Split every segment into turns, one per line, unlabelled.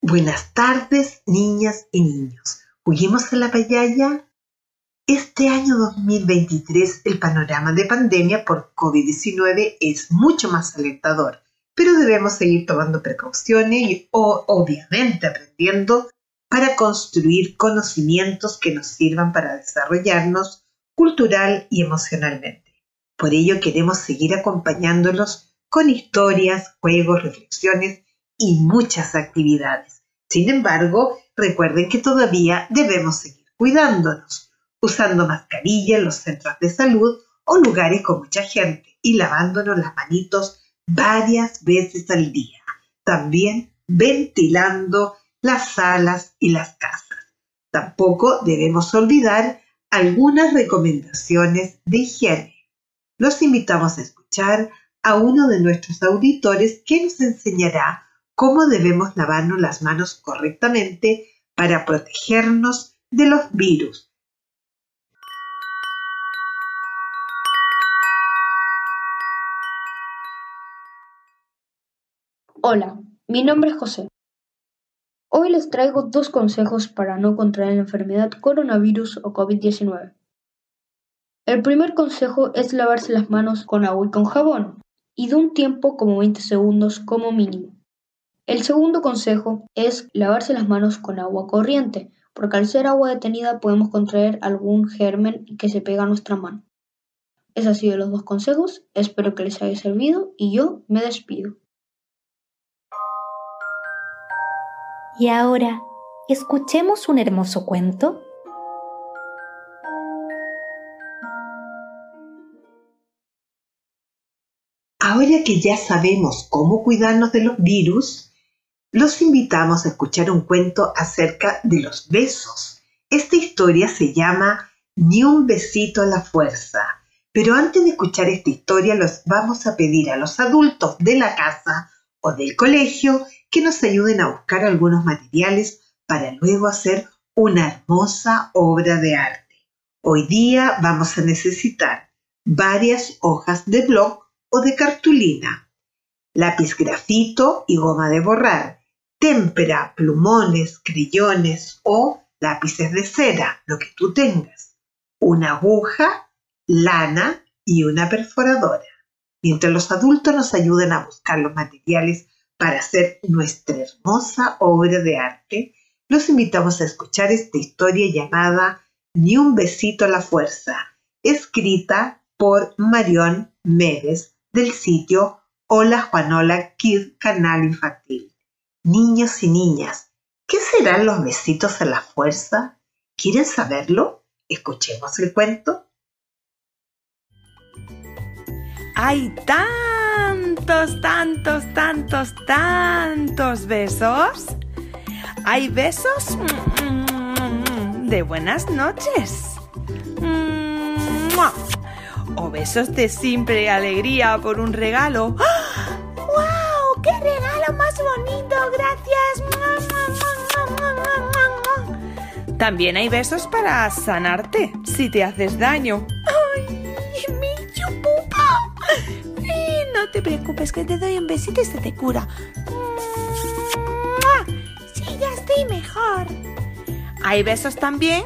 Buenas tardes, niñas y niños. ¿Juguemos a la payaya? Este año 2023 el panorama de pandemia por COVID-19 es mucho más alentador, pero debemos seguir tomando precauciones y obviamente aprendiendo para construir conocimientos que nos sirvan para desarrollarnos cultural y emocionalmente. Por ello queremos seguir acompañándolos con historias, juegos, reflexiones y muchas actividades. Sin embargo, recuerden que todavía debemos seguir cuidándonos, usando mascarilla en los centros de salud o lugares con mucha gente y lavándonos las manitos varias veces al día. También ventilando las salas y las casas. Tampoco debemos olvidar algunas recomendaciones de higiene. Los invitamos a escuchar a uno de nuestros auditores que nos enseñará cómo debemos lavarnos las manos correctamente para protegernos de los virus.
Hola, mi nombre es José. Hoy les traigo dos consejos para no contraer la enfermedad coronavirus o COVID-19. El primer consejo es lavarse las manos con agua y con jabón, y de un tiempo como 20 segundos como mínimo. El segundo consejo es lavarse las manos con agua corriente, porque al ser agua detenida podemos contraer algún germen que se pega a nuestra mano. Esos han sido los dos consejos, espero que les haya servido y yo me despido.
Y ahora, escuchemos un hermoso cuento.
Ahora que ya sabemos cómo cuidarnos de los virus, los invitamos a escuchar un cuento acerca de los besos. Esta historia se llama Ni un besito a la fuerza. Pero antes de escuchar esta historia, los vamos a pedir a los adultos de la casa o del colegio que nos ayuden a buscar algunos materiales para luego hacer una hermosa obra de arte. Hoy día vamos a necesitar varias hojas de blog o de cartulina, lápiz grafito y goma de borrar, témpera, plumones, crayones o lápices de cera, lo que tú tengas, una aguja, lana y una perforadora. Mientras los adultos nos ayudan a buscar los materiales para hacer nuestra hermosa obra de arte, los invitamos a escuchar esta historia llamada Ni un besito a la fuerza, escrita por Marión Méndez del sitio Hola Juanola Kid Canal Infantil. Niños y niñas, ¿qué serán los besitos a la fuerza? ¿Quieren saberlo? Escuchemos el cuento.
Hay tantos, tantos, tantos, tantos besos. Hay besos de buenas noches. O besos de simple alegría por un regalo.
¡Wow! ¡Qué regalo más bonito! Gracias.
También hay besos para sanarte si te haces daño.
¡Ay! ¡Mi chupupa! no te preocupes, que te doy un besito y se te cura. Sí, ya estoy mejor.
Hay besos también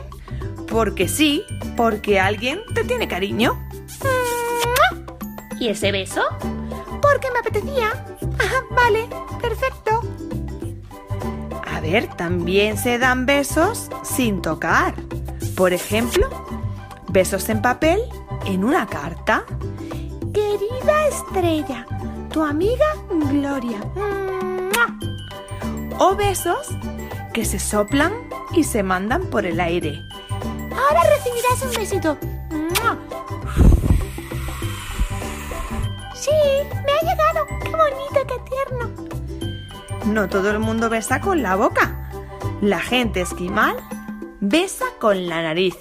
porque sí, porque alguien te tiene cariño.
¿Y ese beso? Porque me apetecía. Vale, perfecto.
A ver, también se dan besos sin tocar. Por ejemplo, besos en papel en una carta.
Querida estrella, tu amiga Gloria.
O besos que se soplan y se mandan por el aire.
Ahora recibirás un besito. Sí, Qué bonito, qué tierno.
No todo el mundo besa con la boca. La gente esquimal besa con la nariz.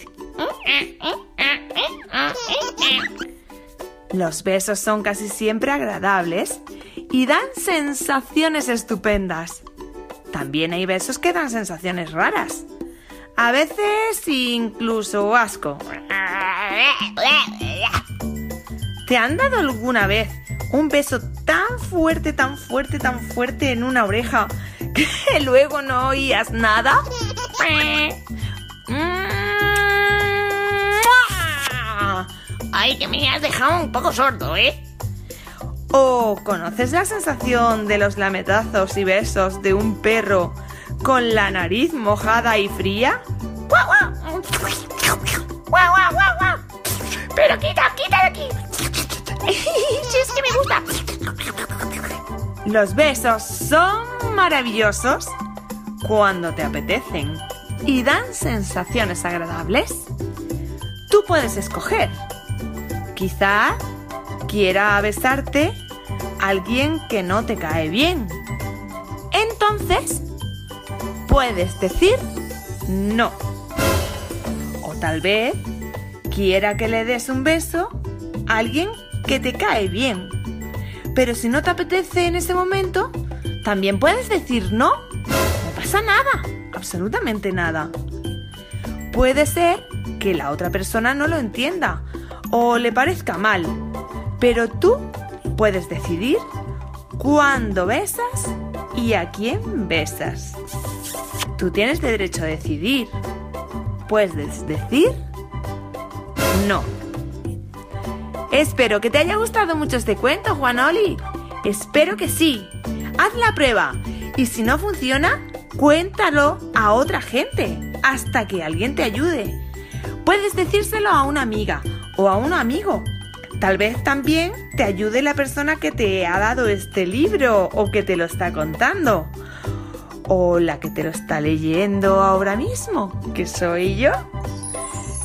Los besos son casi siempre agradables y dan sensaciones estupendas. También hay besos que dan sensaciones raras. A veces incluso asco. ¿Te han dado alguna vez un beso tan fuerte, tan fuerte, tan fuerte en una oreja que luego no oías nada?
Ay, que me has dejado un poco sordo, ¿eh?
¿O conoces la sensación de los lametazos y besos de un perro con la nariz mojada y fría?
¡Guau, guau! ¡Guau, guau, guau, guau! ¡Pero quita, quita de aquí! ¡Si es que me gusta!
Los besos son maravillosos cuando te apetecen y dan sensaciones agradables. Tú puedes escoger. Quizá quiera besarte alguien que no te cae bien. Entonces, puedes decir no. O tal vez quiera que le des un beso a alguien que te cae bien. Pero si no te apetece en ese momento, también puedes decir no. No pasa nada, absolutamente nada. Puede ser que la otra persona no lo entienda o le parezca mal, pero tú puedes decidir cuándo besas y a quién besas. Tú tienes derecho a decidir. Puedes decir no. Espero que te haya gustado mucho este cuento, Juanoli. Espero que sí. Haz la prueba y si no funciona, cuéntalo a otra gente hasta que alguien te ayude. Puedes decírselo a una amiga o a un amigo. Tal vez también te ayude la persona que te ha dado este libro o que te lo está contando. O la que te lo está leyendo ahora mismo, que soy yo.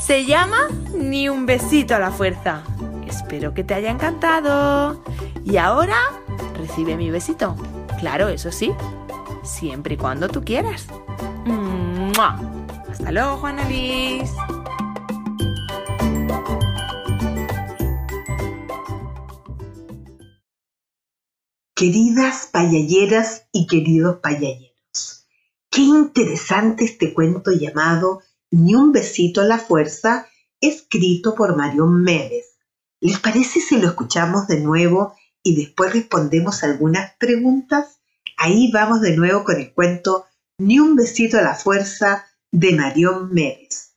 Se llama Ni un besito a la fuerza. Espero que te haya encantado. Y ahora recibe mi besito. Claro, eso sí, siempre y cuando tú quieras. Hasta luego, Juana Liz.
Queridas payalleras y queridos payalleros, qué interesante este cuento llamado Ni un besito a la fuerza, escrito por Marión Méndez. ¿Les parece si lo escuchamos de nuevo y después respondemos algunas preguntas? Ahí vamos de nuevo con el cuento Ni un besito a la fuerza de Marión Méndez.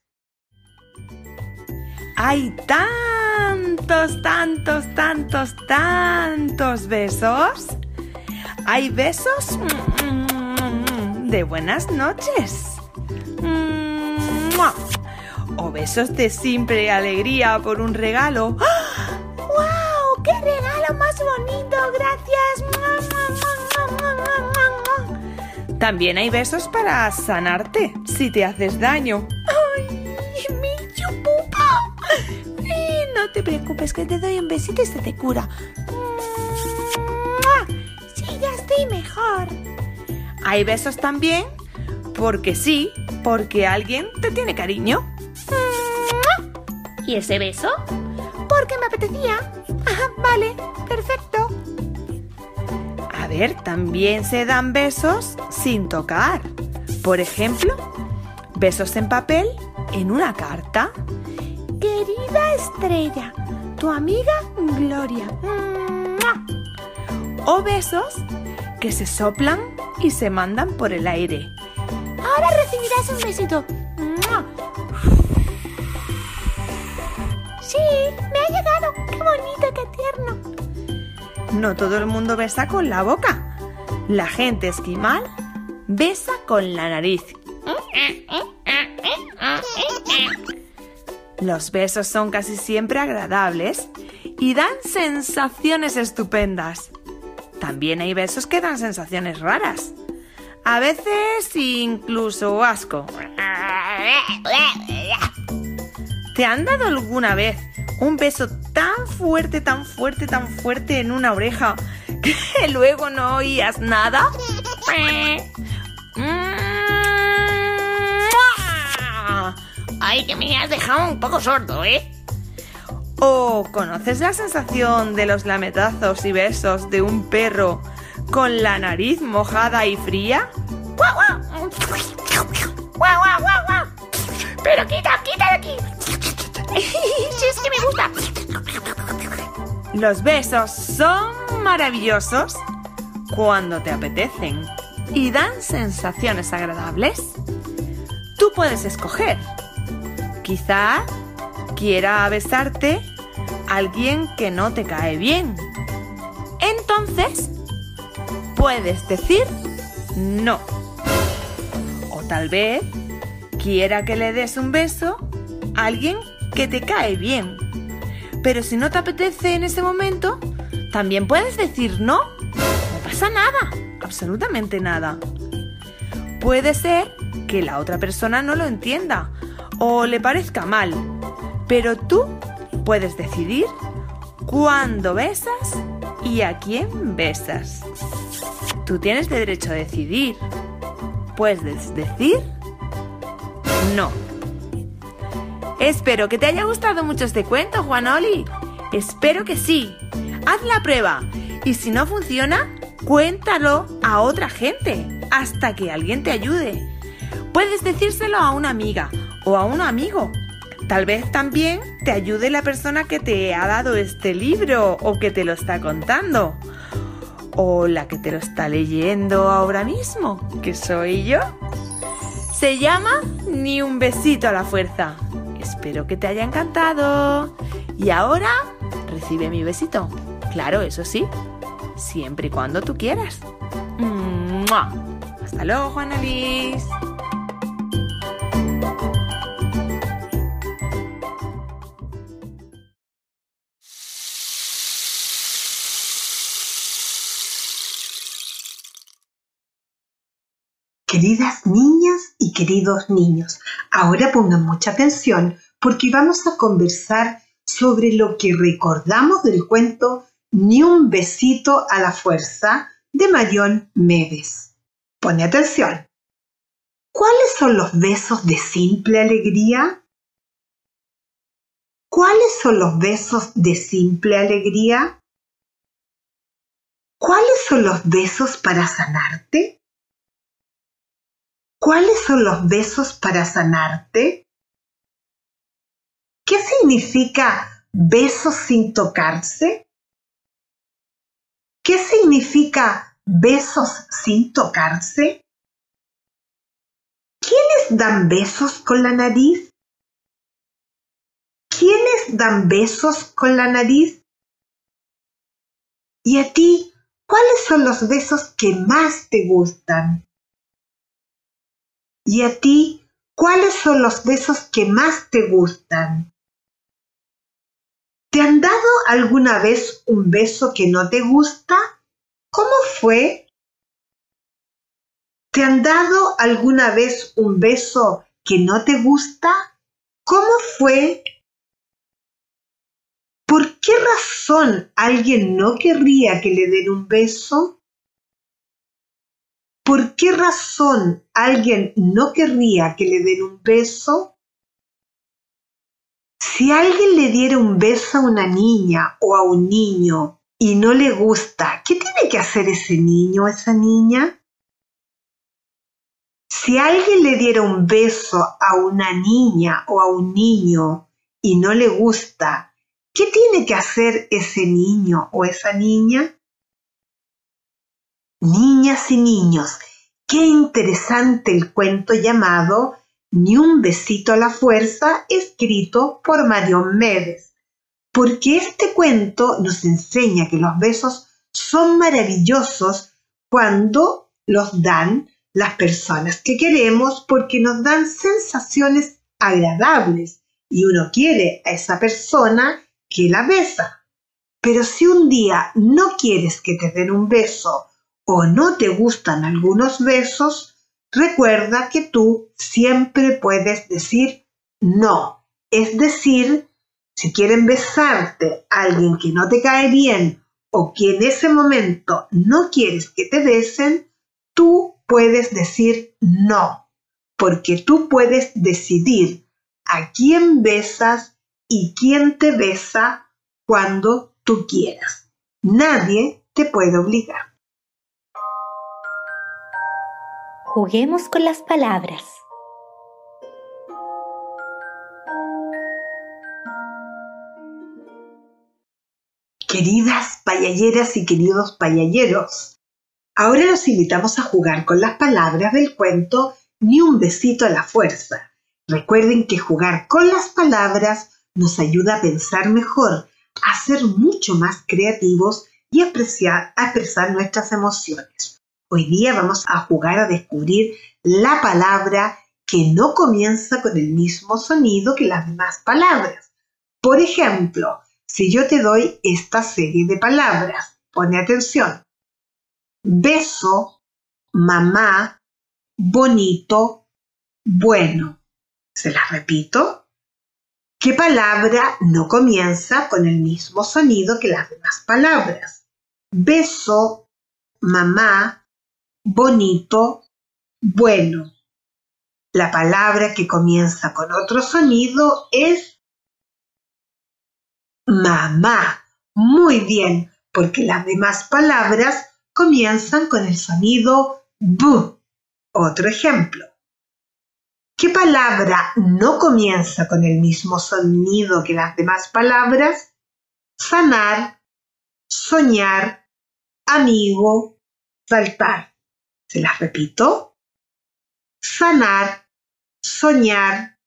Hay tantos, tantos, tantos, tantos besos. Hay besos de buenas noches. O besos de simple alegría por un regalo.
¡Wow! ¡Qué regalo más bonito! Gracias.
También hay besos para sanarte si te haces daño.
No te preocupes, que te doy un besito y se te cura. Sí, ya estoy mejor.
Hay besos también porque sí, porque alguien te tiene cariño.
¿Y ese beso? Porque me apetecía. vale, perfecto.
A ver, también se dan besos sin tocar. Por ejemplo, besos en papel en una carta.
Querida estrella, tu amiga Gloria.
O besos que se soplan y se mandan por el aire.
Ahora recibirás un besito. Me ha llegado. Qué bonito, qué tierno.
no todo el mundo besa con la boca. La gente esquimal besa con la nariz. Los besos son casi siempre agradables y dan sensaciones estupendas. También hay besos que dan sensaciones raras. A veces incluso asco. ¿Te han dado alguna vez un beso tan fuerte, tan fuerte, tan fuerte en una oreja que luego no oías nada?
Ay, que me has dejado un poco sordo, ¿eh?
¿O conoces la sensación de los lametazos y besos de un perro con la nariz mojada y fría?
¡Guau, guau! ¡Guau, guau, guau, guau! ¡Pero quita, quita de aquí! ¡Sí, es que me gusta!
Los besos son maravillosos cuando te apetecen y dan sensaciones agradables. Tú puedes escoger. Quizá quiera besarte alguien que no te cae bien. Entonces, puedes decir no. O tal vez quiera que le des un beso a alguien que te cae bien. Pero si no te apetece en ese momento, también puedes decir no. No pasa nada, absolutamente nada. Puede ser que la otra persona no lo entienda o le parezca mal, pero tú puedes decidir cuándo besas y a quién besas. Tú tienes derecho a decidir. Puedes decir no. Espero que te haya gustado mucho este cuento, Juanoli. Espero que sí. Haz la prueba y si no funciona, cuéntalo a otra gente hasta que alguien te ayude. Puedes decírselo a una amiga o a un amigo. Tal vez también te ayude la persona que te ha dado este libro o que te lo está contando. O la que te lo está leyendo ahora mismo, que soy yo. Se llama Ni un besito a la fuerza. Espero que te haya encantado. Y ahora recibe mi besito. Claro, eso sí, siempre y cuando tú quieras. Hasta luego, Juana Liz.
Queridas niñas y queridos niños, ahora pongan mucha atención porque vamos a conversar sobre lo que recordamos del cuento Ni un besito a la fuerza de Marión Medes. Pone atención. ¿Cuáles son los besos de simple alegría? ¿Cuáles son los besos de simple alegría? ¿Cuáles son los besos para sanarte? ¿Cuáles son los besos para sanarte? ¿Qué significa besos sin tocarse? ¿Qué significa besos sin tocarse? ¿Quiénes dan besos con la nariz? ¿Quiénes dan besos con la nariz? ¿Y a ti cuáles son los besos que más te gustan? ¿Y a ti cuáles son los besos que más te gustan? ¿Te han dado alguna vez un beso que no te gusta? ¿Cómo fue? ¿Te han dado alguna vez un beso que no te gusta? ¿Cómo fue? ¿Por qué razón alguien no querría que le den un beso? ¿Por qué razón alguien no querría que le den un beso? Si alguien le diera un beso a una niña o a un niño y no le gusta, ¿qué tiene que hacer ese niño o esa niña? Si alguien le diera un beso a una niña o a un niño y no le gusta, ¿qué tiene que hacer ese niño o esa niña? Niñas y niños, qué interesante el cuento llamado Ni un besito a la fuerza, escrito por Marion Medes, porque este cuento nos enseña que los besos son maravillosos cuando los dan las personas que queremos porque nos dan sensaciones agradables y uno quiere a esa persona que la besa. Pero si un día no quieres que te den un beso o no te gustan algunos besos, recuerda que tú siempre puedes decir no. Es decir, si quieren besarte a alguien que no te cae bien o que en ese momento no quieres que te besen, tú puedes decir no, porque tú puedes decidir a quién besas y quién te besa cuando tú quieras. Nadie te puede obligar.
Juguemos con las palabras.
Queridas payalleras y queridos payalleros, ahora los invitamos a jugar con las palabras del cuento Ni un besito a la fuerza. Recuerden que jugar con las palabras nos ayuda a pensar mejor, a ser mucho más creativos y a, apreciar, expresar nuestras emociones. Hoy día vamos a jugar a descubrir la palabra que no comienza con el mismo sonido que las demás palabras. Por ejemplo, si yo te doy esta serie de palabras, pone atención. Beso, mamá, bonito, bueno. ¿Se las repito? ¿Qué palabra no comienza con el mismo sonido que las demás palabras? Beso, mamá, bonito, bueno. La palabra que comienza con otro sonido es mamá. Muy bien, porque las demás palabras comienzan con el sonido b. Otro ejemplo. ¿Qué palabra no comienza con el mismo sonido que las demás palabras? Sanar, soñar, amigo, saltar. ¿Se las repito? Sanar, soñar,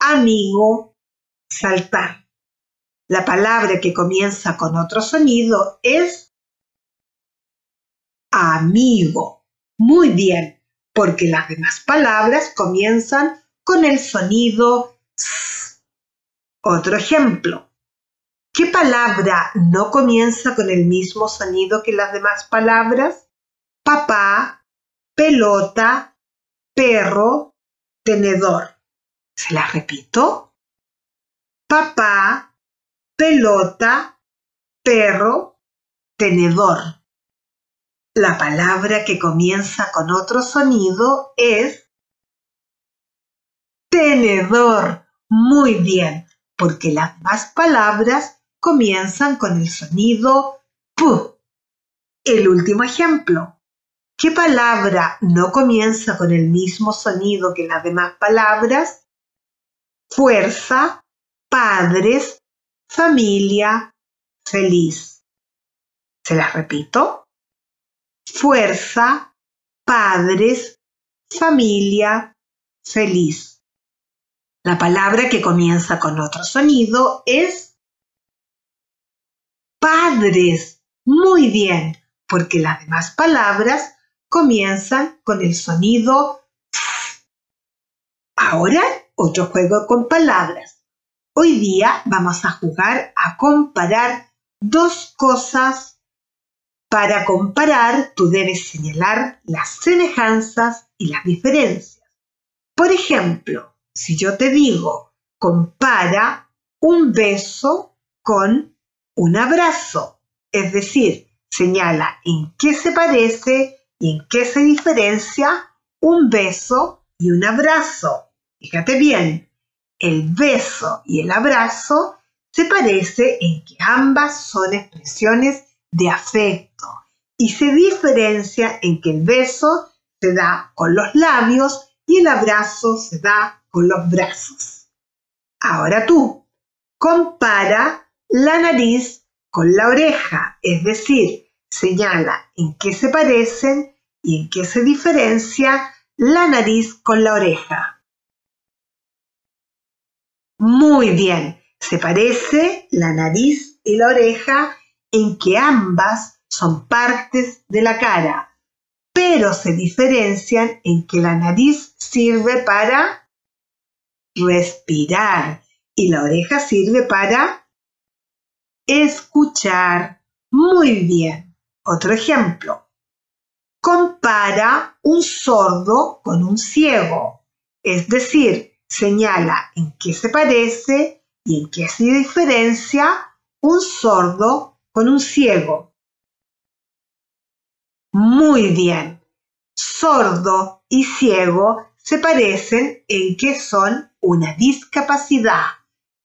amigo, saltar. La palabra que comienza con otro sonido es amigo. Muy bien, porque las demás palabras comienzan con el sonido s. Otro ejemplo. ¿Qué palabra no comienza con el mismo sonido que las demás palabras? Papá, pelota, perro, tenedor. ¿Se las repito? Papá, pelota, perro, tenedor. La palabra que comienza con otro sonido es tenedor. Muy bien, porque las demás palabras comienzan con el sonido P. El último ejemplo. ¿Qué palabra no comienza con el mismo sonido que las demás palabras? Fuerza, padres, familia, feliz. Se las repito. Fuerza, padres, familia, feliz. La palabra que comienza con otro sonido es padres. Muy bien, porque las demás palabras comienzan con el sonido Ahora otro juego con palabras. Hoy día vamos a jugar a comparar dos cosas. Para comparar, tú debes señalar las semejanzas y las diferencias. Por ejemplo, si yo te digo, compara un beso con un abrazo, es decir, señala en qué se parece y en qué se diferencia un beso y un abrazo. Fíjate bien, el beso y el abrazo se parece en que ambas son expresiones de afecto y se diferencia en que el beso se da con los labios y el abrazo se da con los brazos. Ahora tú, compara la nariz con la oreja, es decir, señala en qué se parecen y en qué se diferencia la nariz con la oreja. Muy bien, se parece la nariz y la oreja en que ambas son partes de la cara, pero se diferencian en que la nariz sirve para respirar y la oreja sirve para escuchar. Muy bien. Otro ejemplo. Compara un sordo con un ciego, es decir, señala en qué se parece y en qué se diferencia un sordo con un ciego. Muy bien. Sordo y ciego se parecen en que son una discapacidad,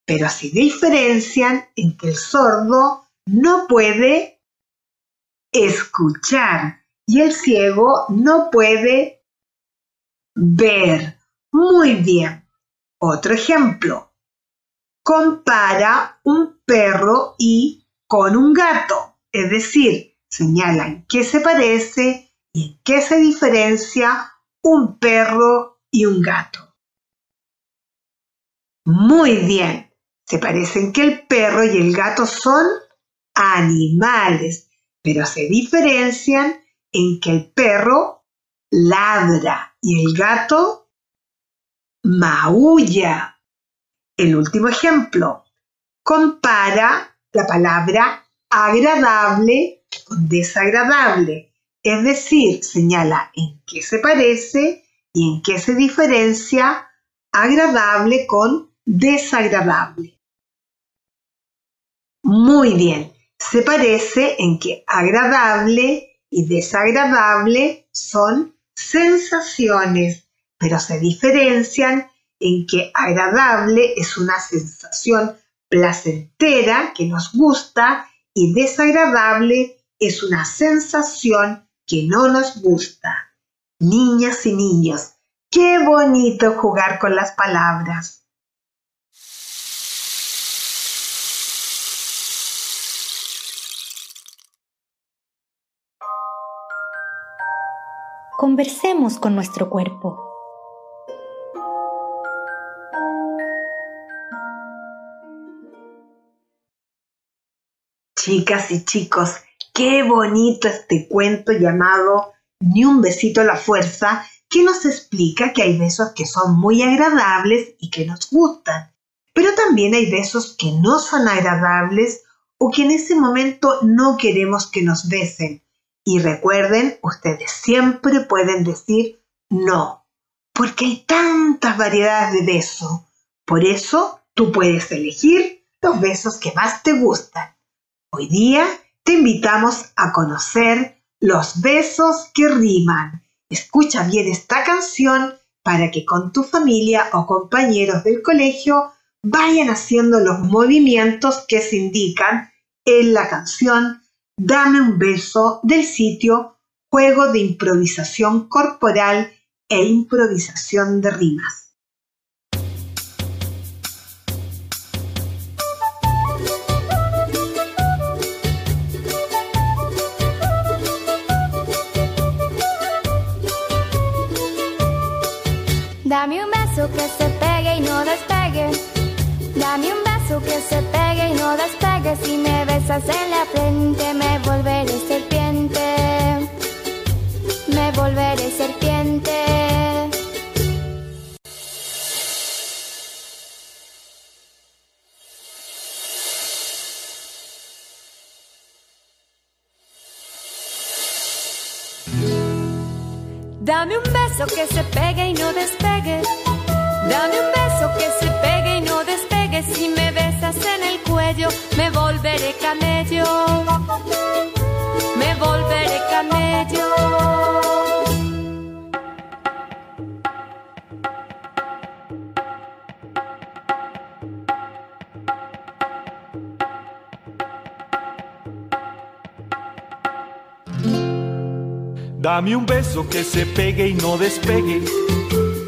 pero se diferencian en que el sordo no puede escuchar y el ciego no puede ver. Muy bien. Otro ejemplo. Compara un perro y con un gato, es decir, señala en qué se parece y qué se diferencia un perro y un gato. Muy bien, se parecen que el perro y el gato son animales, pero se diferencian en que el perro ladra y el gato maulla. El último ejemplo. Compara la palabra agradable con desagradable. Es decir, señala en qué se parece y en qué se diferencia agradable con desagradable. Muy bien, se parece en que agradable y desagradable son sensaciones pero se diferencian en que agradable es una sensación placentera que nos gusta y desagradable es una sensación que no nos gusta. Niñas y niños, qué bonito jugar con las palabras.
Conversemos con nuestro cuerpo.
Chicas y chicos, qué bonito este cuento llamado Ni un besito a la fuerza, que nos explica que hay besos que son muy agradables y que nos gustan, pero también hay besos que no son agradables o que en ese momento no queremos que nos besen. Y recuerden, ustedes siempre pueden decir no, porque hay tantas variedades de besos. Por eso tú puedes elegir los besos que más te gustan. Hoy día te invitamos a conocer los besos que riman. Escucha bien esta canción para que con tu familia o compañeros del colegio vayan haciendo los movimientos que se indican en la canción Dame un beso del sitio Juego de improvisación corporal e improvisación de rimas.
Dame un beso que se pegue y no despegue. Dame un beso que se pegue y no despegue. Si me besas en la frente, me volveré serpiente. Me volveré serpiente. Dame un beso que se pegue y no despegue. Dame un beso que se pegue y no despegue. Si me besas en el me volveré camello. Me volveré camello.
Dame un beso que se pegue y no despegue.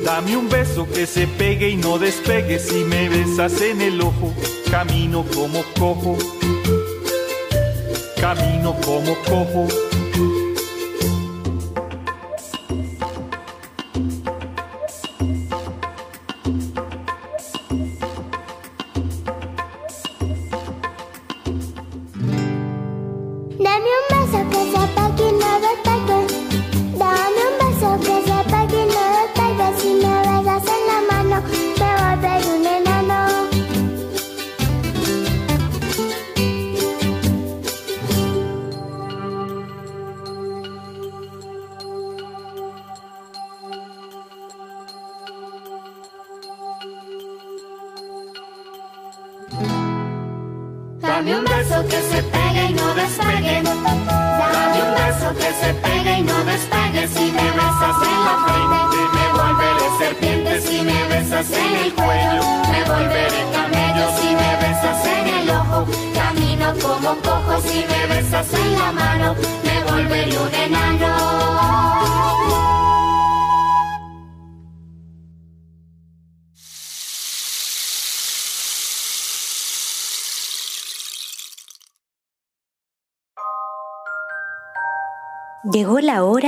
Dame un beso que se pegue y no despegue. Si me besas en el ojo, camino como cojo. Camino como cojo.
Dame un beso Dame un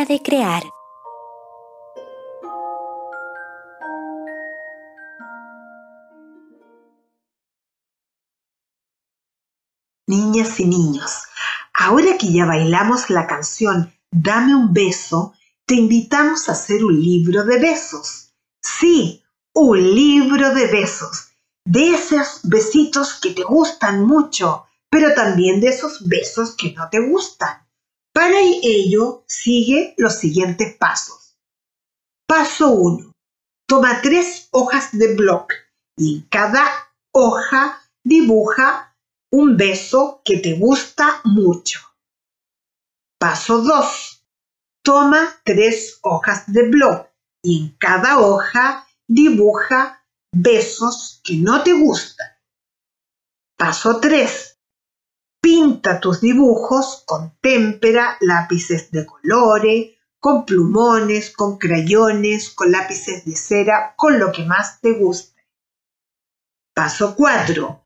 de crear.
Niñas y niños, ahora que ya bailamos la canción Dame un beso, te invitamos a hacer un libro de besos. Sí, un libro de besos. De esos besitos que te gustan mucho, pero también de esos besos que no te gustan. Para ello, sigue los siguientes pasos. Paso 1. Toma tres hojas de bloc y en cada hoja dibuja un beso que te gusta mucho. Paso 2. Toma tres hojas de bloc y en cada hoja dibuja besos que no te gustan. Paso 3. Pinta tus dibujos con témpera, lápices de colores, con plumones, con crayones, con lápices de cera, con lo que más te guste. Paso 4.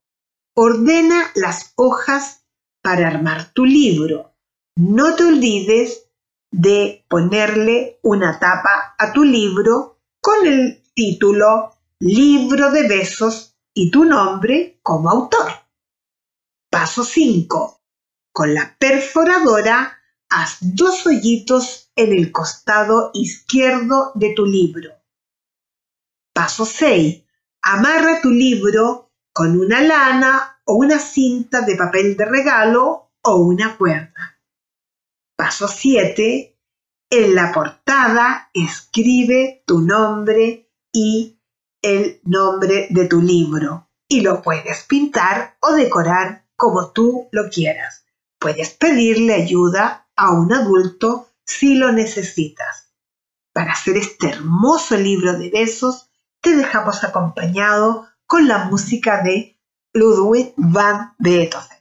Ordena las hojas para armar tu libro. No te olvides de ponerle una tapa a tu libro con el título Libro de Besos y tu nombre como autor. Paso 5. Con la perforadora haz dos hoyitos en el costado izquierdo de tu libro. Paso 6. Amarra tu libro con una lana o una cinta de papel de regalo o una cuerda. Paso 7. En la portada escribe tu nombre y el nombre de tu libro y lo puedes pintar o decorar como tú lo quieras. Puedes pedirle ayuda a un adulto si lo necesitas. Para hacer este hermoso libro de besos, te dejamos acompañado con la música de Ludwig van Beethoven.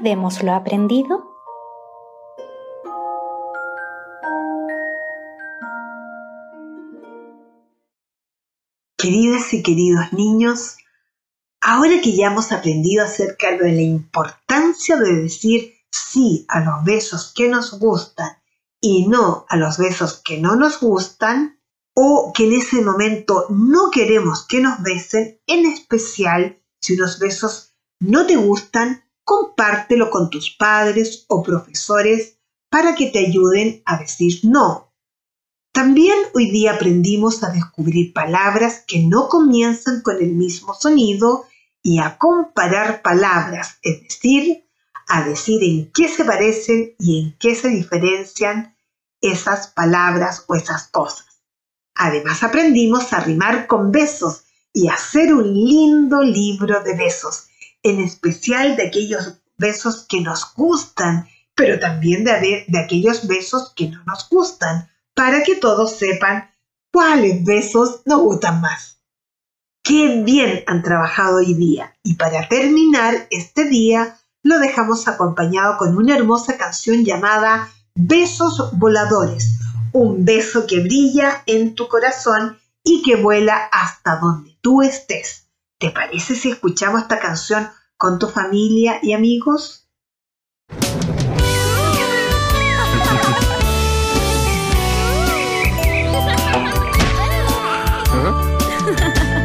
Recordemos lo aprendido.
Queridas y queridos niños, ahora que ya hemos aprendido acerca de la importancia de decir sí a los besos que nos gustan y no a los besos que no nos gustan, o que en ese momento no queremos que nos besen, en especial si unos besos no te gustan, compártelo con tus padres o profesores para que te ayuden a decir no. También hoy día aprendimos a descubrir palabras que no comienzan con el mismo sonido y a comparar palabras, es decir, a decir en qué se parecen y en qué se diferencian esas palabras o esas cosas. Además aprendimos a rimar con besos y a hacer un lindo libro de besos, en especial de aquellos besos que nos gustan, pero también de, de aquellos besos que no nos gustan, para que todos sepan cuáles besos nos gustan más. Qué bien han trabajado hoy día y para terminar este día lo dejamos acompañado con una hermosa canción llamada Besos Voladores, un beso que brilla en tu corazón y que vuela hasta donde tú estés. ¿Te parece si escuchamos esta canción con tu familia y amigos?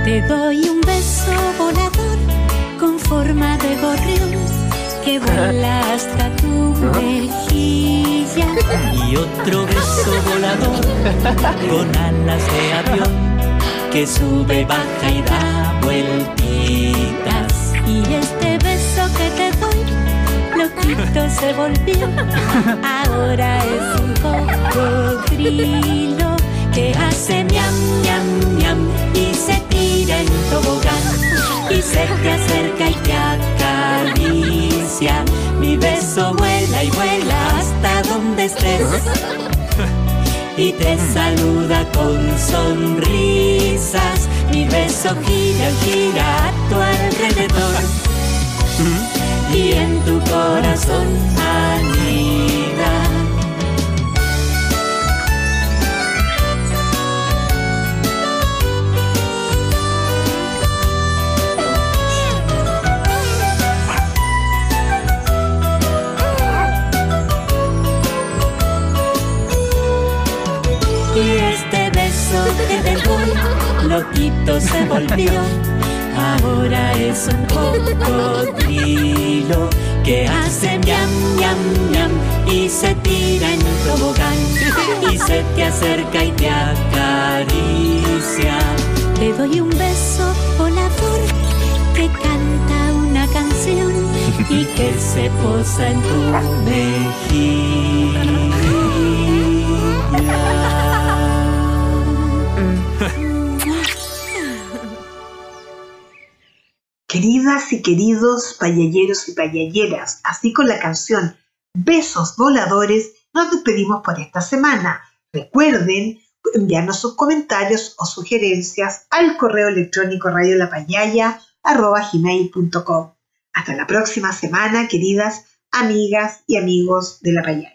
Te doy un beso volador con forma de gorrión que vuela hasta tu mejilla
y otro beso volador con alas de avión que sube, baja y da vueltitas.
Y este beso que te doy, loquito se volvió, ahora es un cocodrilo que hace miam, miam, miam y se tira en tobogán y se te acerca y te acaricia. Mi beso vuela y vuela hasta donde estés y te saluda con sonrisas. Mi beso gira, gira a tu alrededor y en tu corazón anida. Loquito se volvió. Ahora es un cocodrilo que hace miam, miam, miam y se tira en tobogán y se te acerca y te acaricia. Te doy un beso volador que canta una canción y que se posa en tu mejilla.
Queridas y queridos payalleros y payalleras, así con la canción Besos Voladores, nos despedimos por esta semana. Recuerden enviarnos sus comentarios o sugerencias al correo electrónico radiolapayaya.com. Hasta la próxima semana, queridas amigas y amigos de la payaya.